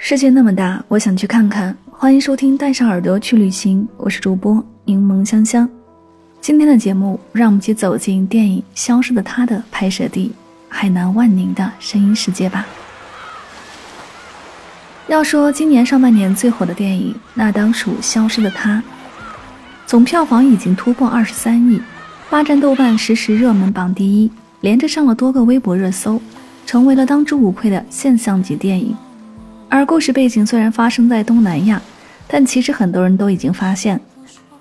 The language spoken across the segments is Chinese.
世界那么大，我想去看看。欢迎收听《带上耳朵去旅行》，我是主播柠檬香香。今天的节目，让我们一起走进电影《消失的她》的拍摄地——海南万宁的声音世界吧。要说今年上半年最火的电影，那当属《消失的她》。总票房已经突破二十三亿，霸占豆瓣实时热门榜第一，连着上了多个微博热搜，成为了当之无愧的现象级电影。而故事背景虽然发生在东南亚，但其实很多人都已经发现，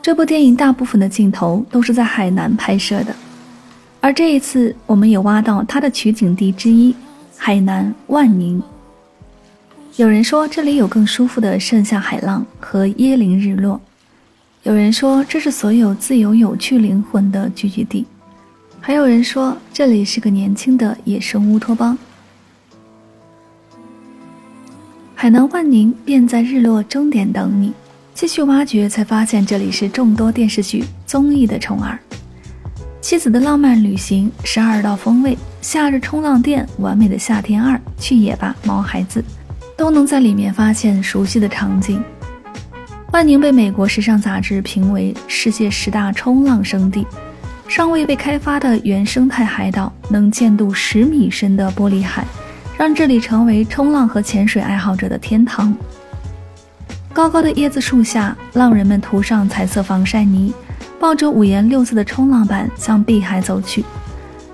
这部电影大部分的镜头都是在海南拍摄的。而这一次，我们也挖到它的取景地之一——海南万宁。有人说这里有更舒服的盛夏海浪和椰林日落，有人说这是所有自由有趣灵魂的聚集地，还有人说这里是个年轻的野生乌托邦。海南万宁便在日落终点等你。继续挖掘，才发现这里是众多电视剧、综艺的宠儿。妻子的浪漫旅行、十二道风味、夏日冲浪店、完美的夏天二、去野吧，毛孩子，都能在里面发现熟悉的场景。万宁被美国时尚杂志评为世界十大冲浪圣地。尚未被开发的原生态海岛，能见度十米深的玻璃海。让这里成为冲浪和潜水爱好者的天堂。高高的椰子树下，浪人们涂上彩色防晒泥，抱着五颜六色的冲浪板向碧海走去。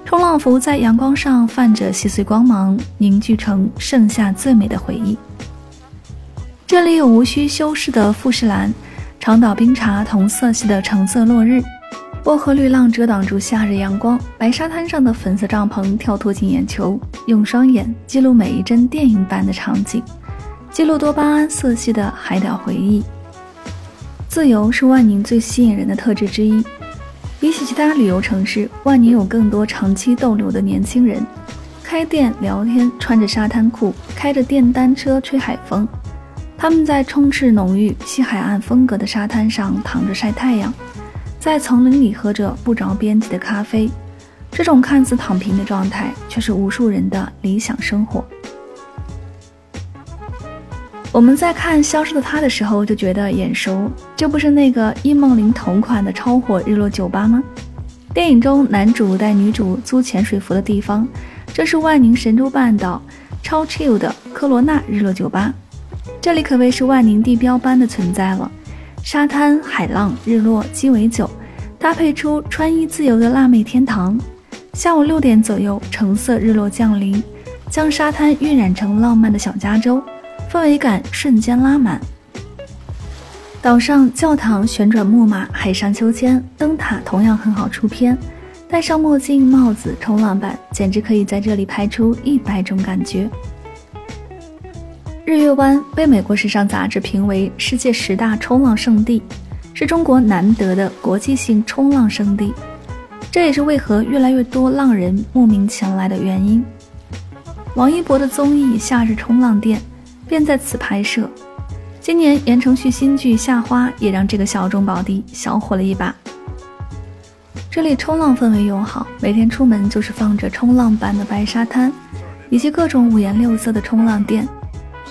冲浪服在阳光上泛着细碎光芒，凝聚成盛夏最美的回忆。这里有无需修饰的富士兰，长岛冰茶同色系的橙色落日。薄荷绿浪遮挡住夏日阳光，白沙滩上的粉色帐篷跳脱进眼球，用双眼记录每一帧电影般的场景，记录多巴胺色系的海岛回忆。自由是万宁最吸引人的特质之一。比起其他旅游城市，万宁有更多长期逗留的年轻人，开店聊天，穿着沙滩裤，开着电单车吹海风。他们在充斥浓郁西海岸风格的沙滩上躺着晒太阳。在丛林里喝着不着边际的咖啡，这种看似躺平的状态，却是无数人的理想生活。我们在看《消失的她》的时候就觉得眼熟，这不是那个伊梦玲同款的超火日落酒吧吗？电影中男主带女主租潜水服的地方，这是万宁神州半岛超 chill 的科罗娜日落酒吧，这里可谓是万宁地标般的存在了。沙滩、海浪、日落、鸡尾酒，搭配出穿衣自由的辣妹天堂。下午六点左右，橙色日落降临，将沙滩晕染成浪漫的小加州，氛围感瞬间拉满。岛上教堂、旋转木马、海上秋千、灯塔同样很好出片。戴上墨镜、帽子、冲浪板，简直可以在这里拍出一百种感觉。日月湾被美国时尚杂志评为世界十大冲浪圣地，是中国难得的国际性冲浪圣地，这也是为何越来越多浪人慕名前来的原因。王一博的综艺《夏日冲浪店》便在此拍摄，今年言承旭新剧《夏花》也让这个小众宝地小火了一把。这里冲浪氛围友好，每天出门就是放着冲浪板的白沙滩，以及各种五颜六色的冲浪店。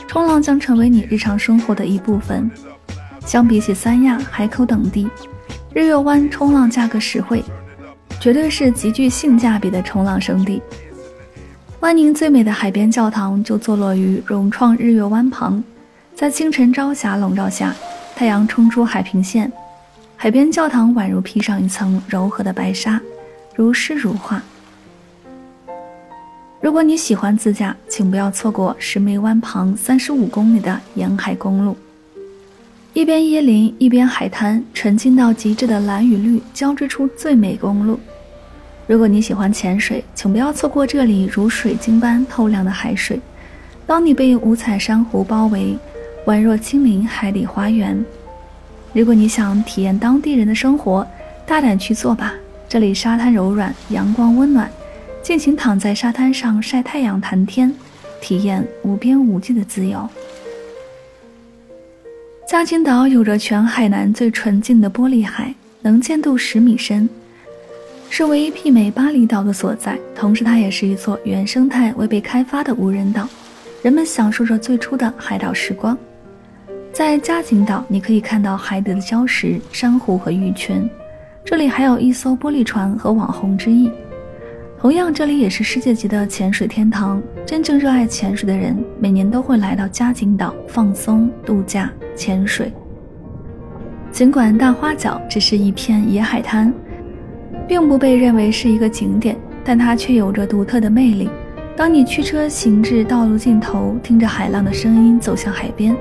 冲浪将成为你日常生活的一部分。相比起三亚、海口等地，日月湾冲浪价格实惠，绝对是极具性价比的冲浪圣地。万宁最美的海边教堂就坐落于融创日月湾旁，在清晨朝霞笼罩下，太阳冲出海平线，海边教堂宛如披上一层柔和的白纱，如诗如画。如果你喜欢自驾，请不要错过石梅湾旁三十五公里的沿海公路，一边椰林，一边海滩，纯净到极致的蓝与绿交织出最美公路。如果你喜欢潜水，请不要错过这里如水晶般透亮的海水。当你被五彩珊瑚包围，宛若亲临海底花园。如果你想体验当地人的生活，大胆去做吧！这里沙滩柔软，阳光温暖。尽情躺在沙滩上晒太阳、谈天，体验无边无际的自由。嘉兴岛有着全海南最纯净的玻璃海，能见度十米深，是唯一媲美巴厘岛的所在。同时，它也是一座原生态未被开发的无人岛，人们享受着最初的海岛时光。在嘉兴岛，你可以看到海底的礁石、珊瑚和玉泉，这里还有一艘玻璃船和网红之翼。同样，这里也是世界级的潜水天堂。真正热爱潜水的人，每年都会来到嘉景岛放松、度假、潜水。尽管大花角只是一片野海滩，并不被认为是一个景点，但它却有着独特的魅力。当你驱车行至道路尽头，听着海浪的声音走向海边，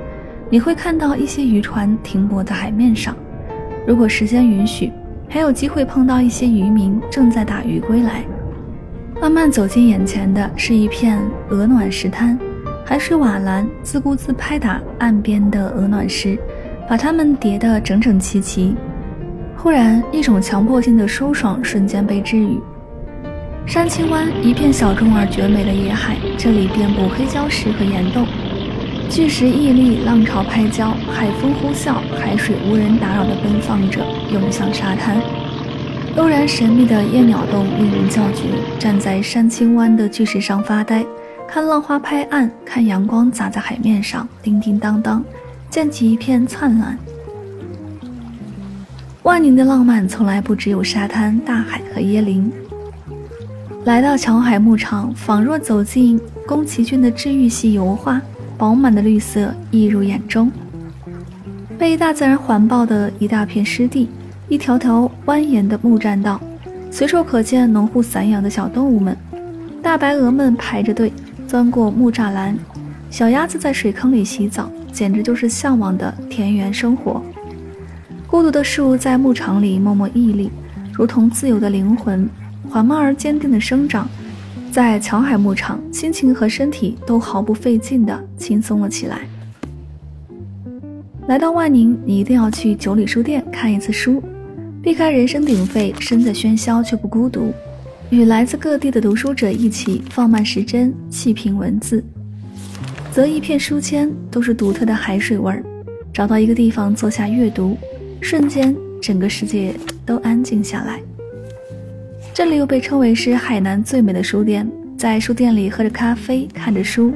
你会看到一些渔船停泊在海面上。如果时间允许，还有机会碰到一些渔民正在打鱼归来。慢慢走进眼前的是一片鹅卵石滩，海水瓦蓝自顾自拍打岸边的鹅卵石，把它们叠得整整齐齐。忽然，一种强迫性的舒爽瞬间被治愈。山青湾一片小众而绝美的野海，这里遍布黑礁石和岩洞，巨石屹立，浪潮拍礁，海风呼啸，海水无人打扰地奔放着，涌向沙滩。悠然神秘的夜鸟洞令人叫绝。站在山青湾的巨石上发呆，看浪花拍岸，看阳光洒在海面上，叮叮当当，溅起一片灿烂。万宁的浪漫从来不只有沙滩、大海和椰林。来到桥海牧场，仿若走进宫崎骏的治愈系油画，饱满的绿色溢入眼中。被大自然环抱的一大片湿地。一条条蜿蜒的木栈道，随处可见农户散养的小动物们。大白鹅们排着队钻过木栅栏，小鸭子在水坑里洗澡，简直就是向往的田园生活。孤独的树在牧场里默默屹立，如同自由的灵魂，缓慢而坚定的生长。在乔海牧场，心情和身体都毫不费劲地轻松了起来。来到万宁，你一定要去九里书店看一次书。避开人声鼎沸，身在喧嚣却不孤独，与来自各地的读书者一起放慢时针，细品文字，择一片书签，都是独特的海水味儿。找到一个地方坐下阅读，瞬间整个世界都安静下来。这里又被称为是海南最美的书店，在书店里喝着咖啡，看着书，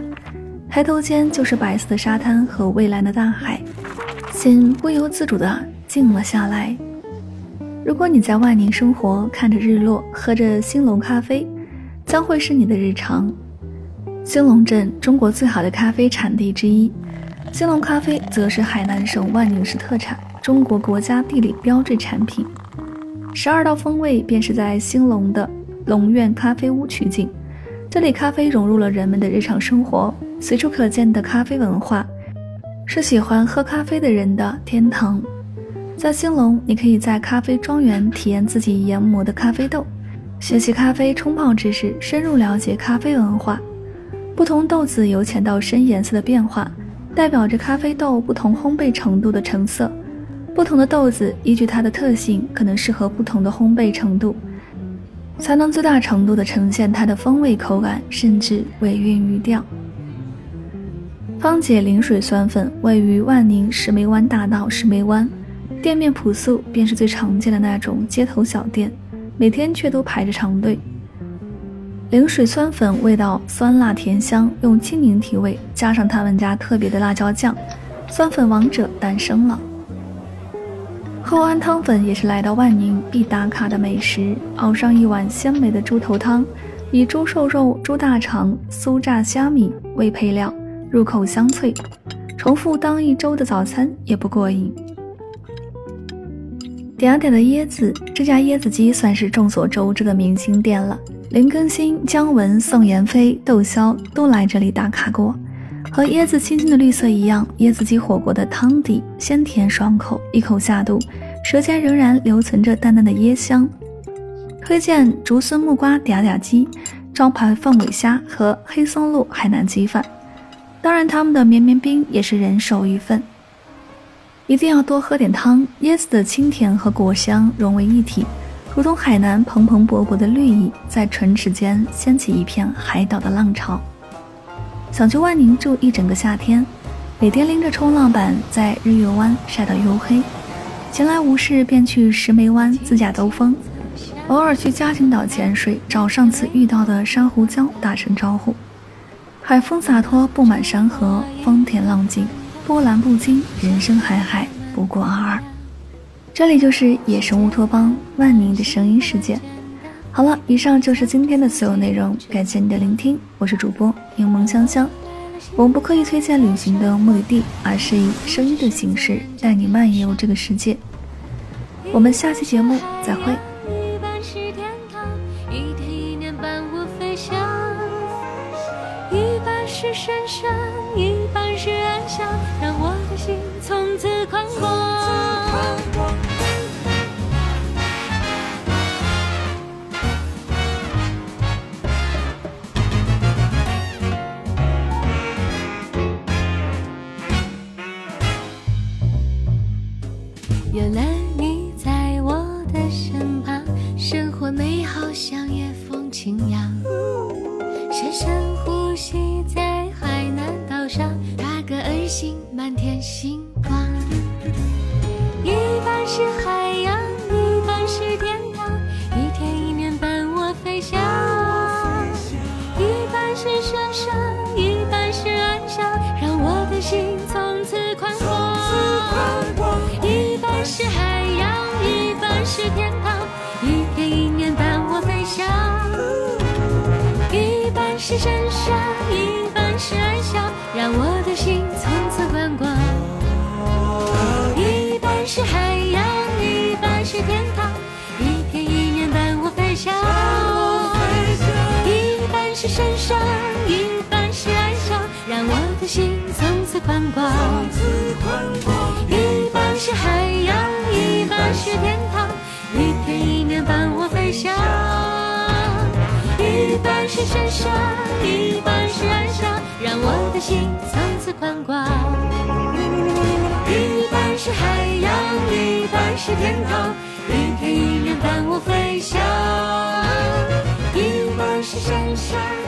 抬头间就是白色的沙滩和蔚蓝的大海，心不由自主地静了下来。如果你在万宁生活，看着日落，喝着兴隆咖啡，将会是你的日常。兴隆镇，中国最好的咖啡产地之一，兴隆咖啡则是海南省万宁市特产，中国国家地理标志产品。十二道风味便是在兴隆的龙苑咖啡屋取景，这里咖啡融入了人们的日常生活，随处可见的咖啡文化，是喜欢喝咖啡的人的天堂。在兴隆，你可以在咖啡庄园体验自己研磨的咖啡豆，学习咖啡冲泡知识，深入了解咖啡文化。不同豆子由浅到深颜色的变化，代表着咖啡豆不同烘焙程度的成色。不同的豆子依据它的特性，可能适合不同的烘焙程度，才能最大程度的呈现它的风味、口感，甚至尾韵语调。芳姐临水酸粉位于万宁石梅湾大道石梅湾。店面朴素，便是最常见的那种街头小店，每天却都排着长队。灵水酸粉味道酸辣甜香，用青柠提味，加上他们家特别的辣椒酱，酸粉王者诞生了。厚安汤粉也是来到万宁必打卡的美食，熬上一碗鲜美的猪头汤，以猪瘦肉、猪大肠、酥炸虾米为配料，入口香脆，重复当一周的早餐也不过瘾。点点的椰子，这家椰子鸡算是众所周知的明星店了。林更新、姜文、宋妍霏、窦骁都来这里打卡过。和椰子清新的绿色一样，椰子鸡火锅的汤底鲜甜爽口，一口下肚，舌尖仍然留存着淡淡的椰香。推荐竹荪木瓜嗲嗲鸡、招牌凤尾虾和黑松露海南鸡饭。当然，他们的绵绵冰也是人手一份。一定要多喝点汤，椰子的清甜和果香融为一体，如同海南蓬蓬勃勃的绿意，在唇齿间掀起一片海岛的浪潮。想去万宁住一整个夏天，每天拎着冲浪板在日月湾晒到黝黑，闲来无事便去石梅湾自驾兜风，偶尔去嘉兴岛潜水，找上次遇到的珊瑚礁打声招呼。海风洒脱，布满山河，风恬浪静，波澜不惊，人生海海，不过尔尔。这里就是野生乌托邦，万宁的声音世界。好了，以上就是今天的所有内容，感谢你的聆听，我是主播柠檬香香。我们不刻意推荐旅行的目的地，而是以声音的形式带你漫游这个世界。我们下期节目再会。一半是天堂，一天一年半宽广。是深山，一半是暗香，让我的心从此宽广。一半是海洋，一半是天堂，一天一年伴我飞翔。一半是深山，一半是暗香，让我的心从此宽广。一半是海洋，一半。是天堂，一天一年伴我飞翔。是神圣，一半是哀伤，让我的心从此宽广。一半是海洋，一半是天堂，一片一面伴我飞翔。一半是神圣。